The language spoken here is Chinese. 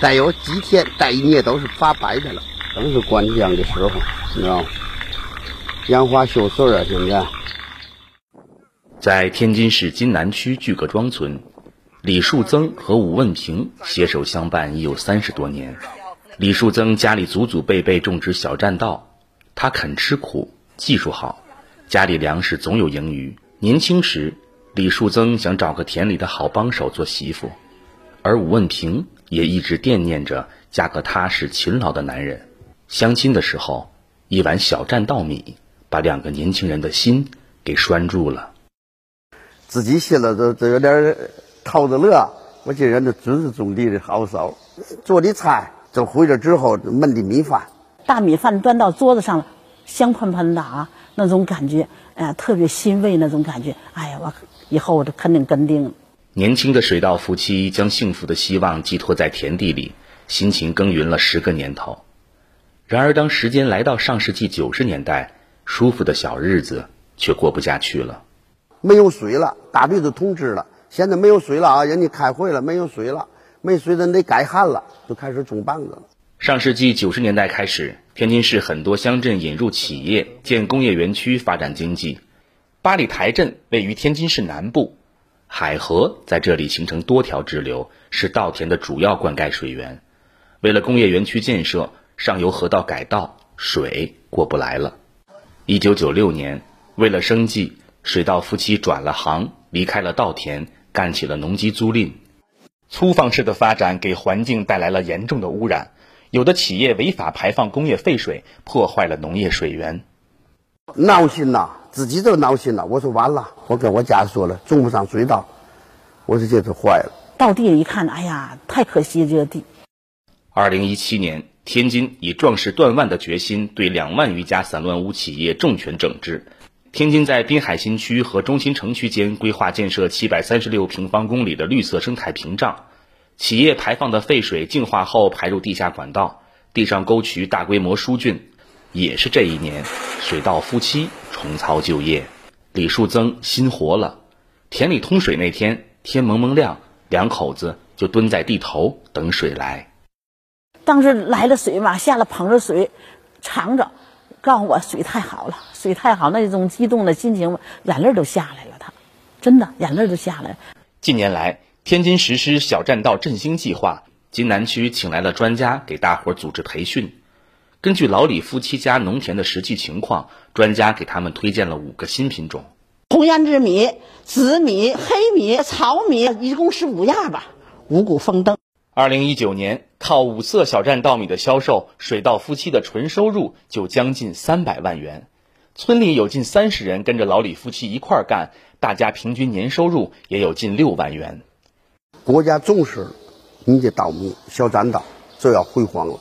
再有几天、再一年都是发白的了，正是灌浆的时候，你知道吗？杨花秀穗啊，现在。在天津市津南区巨各庄村，李树增和武问平携手相伴已有三十多年。李树增家里祖祖辈辈种植小栈道，他肯吃苦，技术好，家里粮食总有盈余。年轻时，李树增想找个田里的好帮手做媳妇，而武问平也一直惦念着嫁个踏实勤劳的男人。相亲的时候，一碗小栈道米把两个年轻人的心给拴住了。自己心里都都有点淘着乐，我这人都尊师重礼的好手，做的菜就回来之后焖的米饭，大米饭端到桌子上了，香喷喷的啊，那种感觉，哎，特别欣慰那种感觉。哎呀，我以后我都肯定跟定。年轻的水稻夫妻将幸福的希望寄托在田地里，辛勤耕耘了十个年头。然而，当时间来到上世纪九十年代，舒服的小日子却过不下去了。没有水了，大队子通知了。现在没有水了啊，人家开会了，没有水了，没水的得改旱了，就开始种棒子了。上世纪九十年代开始，天津市很多乡镇引入企业，建工业园区，发展经济。八里台镇位于天津市南部，海河在这里形成多条支流，是稻田的主要灌溉水源。为了工业园区建设，上游河道改道，水过不来了。一九九六年，为了生计。水稻夫妻转了行，离开了稻田，干起了农机租赁。粗放式的发展给环境带来了严重的污染，有的企业违法排放工业废水，破坏了农业水源。闹心呐，自己都闹心了。我说完了，我跟我家说了，种不上水稻，我说这是坏了。到地一看，哎呀，太可惜这个地。二零一七年，天津以壮士断腕的决心，对两万余家散乱污企业重拳整治。天津在滨海新区和中心城区间规划建设七百三十六平方公里的绿色生态屏障，企业排放的废水净化后排入地下管道，地上沟渠大规模疏浚。也是这一年，水稻夫妻重操旧业，李树增心活了。田里通水那天，天蒙蒙亮，两口子就蹲在地头等水来。当时来了水嘛，下了捧着水，尝着。告诉我水太好了，水太好，那种激动的心情，眼泪都下来了。他真的眼泪都下来了。近年来，天津实施小栈道振兴计划，津南区请来了专家给大伙组织培训。根据老李夫妻家农田的实际情况，专家给他们推荐了五个新品种：红胭脂米、紫米、黑米、糙米，一共是五样吧。五谷丰登。二零一九年，靠五色小站稻米的销售，水稻夫妻的纯收入就将近三百万元。村里有近三十人跟着老李夫妻一块儿干，大家平均年收入也有近六万元。国家重视你的稻米小站稻，就要辉煌了。